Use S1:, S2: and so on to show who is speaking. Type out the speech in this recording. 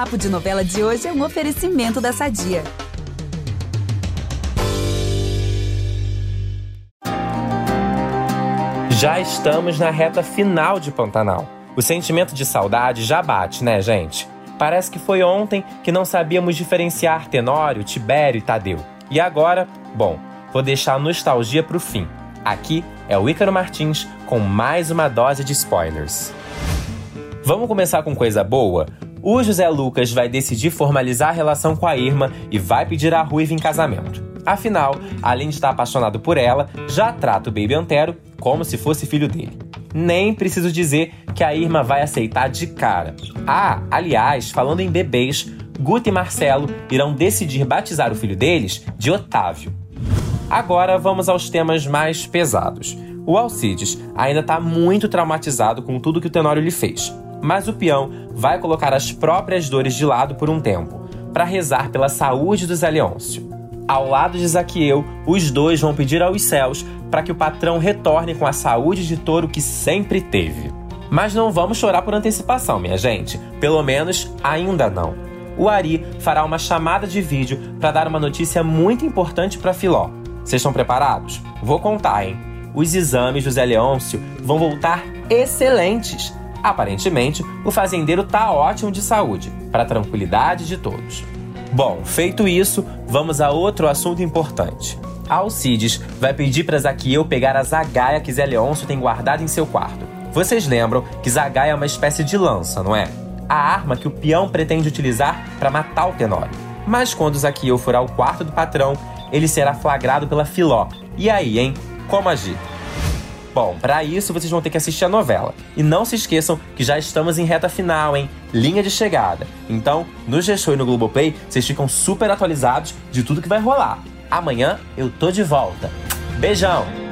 S1: Papo de Novela de hoje é um oferecimento da Sadia.
S2: Já estamos na reta final de Pantanal. O sentimento de saudade já bate, né, gente? Parece que foi ontem que não sabíamos diferenciar Tenório, Tibério e Tadeu. E agora, bom, vou deixar a nostalgia pro fim. Aqui é o Ícaro Martins com mais uma dose de spoilers. Vamos começar com coisa boa? O José Lucas vai decidir formalizar a relação com a Irma e vai pedir a Ruiva em casamento. Afinal, além de estar apaixonado por ela, já trata o Baby Antero como se fosse filho dele. Nem preciso dizer que a Irma vai aceitar de cara. Ah, aliás, falando em bebês, Guta e Marcelo irão decidir batizar o filho deles de Otávio. Agora vamos aos temas mais pesados. O Alcides ainda está muito traumatizado com tudo que o Tenório lhe fez, mas o peão vai colocar as próprias dores de lado por um tempo, para rezar pela saúde do Zé Leôncio. Ao lado de Zaqueu, os dois vão pedir aos céus para que o patrão retorne com a saúde de touro que sempre teve. Mas não vamos chorar por antecipação, minha gente. Pelo menos ainda não. O Ari fará uma chamada de vídeo para dar uma notícia muito importante para Filó. Vocês estão preparados? Vou contar, hein? Os exames do Zé Leôncio vão voltar excelentes. Aparentemente, o fazendeiro tá ótimo de saúde, para a tranquilidade de todos. Bom, feito isso, vamos a outro assunto importante. Alcides vai pedir para Zaqueu pegar a zagaia que Zé Leôncio tem guardada em seu quarto. Vocês lembram que zagaia é uma espécie de lança, não é? A arma que o peão pretende utilizar para matar o Tenório. Mas quando Zaqueu for ao quarto do patrão, ele será flagrado pela Filó. E aí, hein? Como agir? Bom, para isso vocês vão ter que assistir a novela. E não se esqueçam que já estamos em reta final, hein? Linha de chegada. Então, no G-Show e no Globoplay, vocês ficam super atualizados de tudo que vai rolar. Amanhã eu tô de volta. Beijão!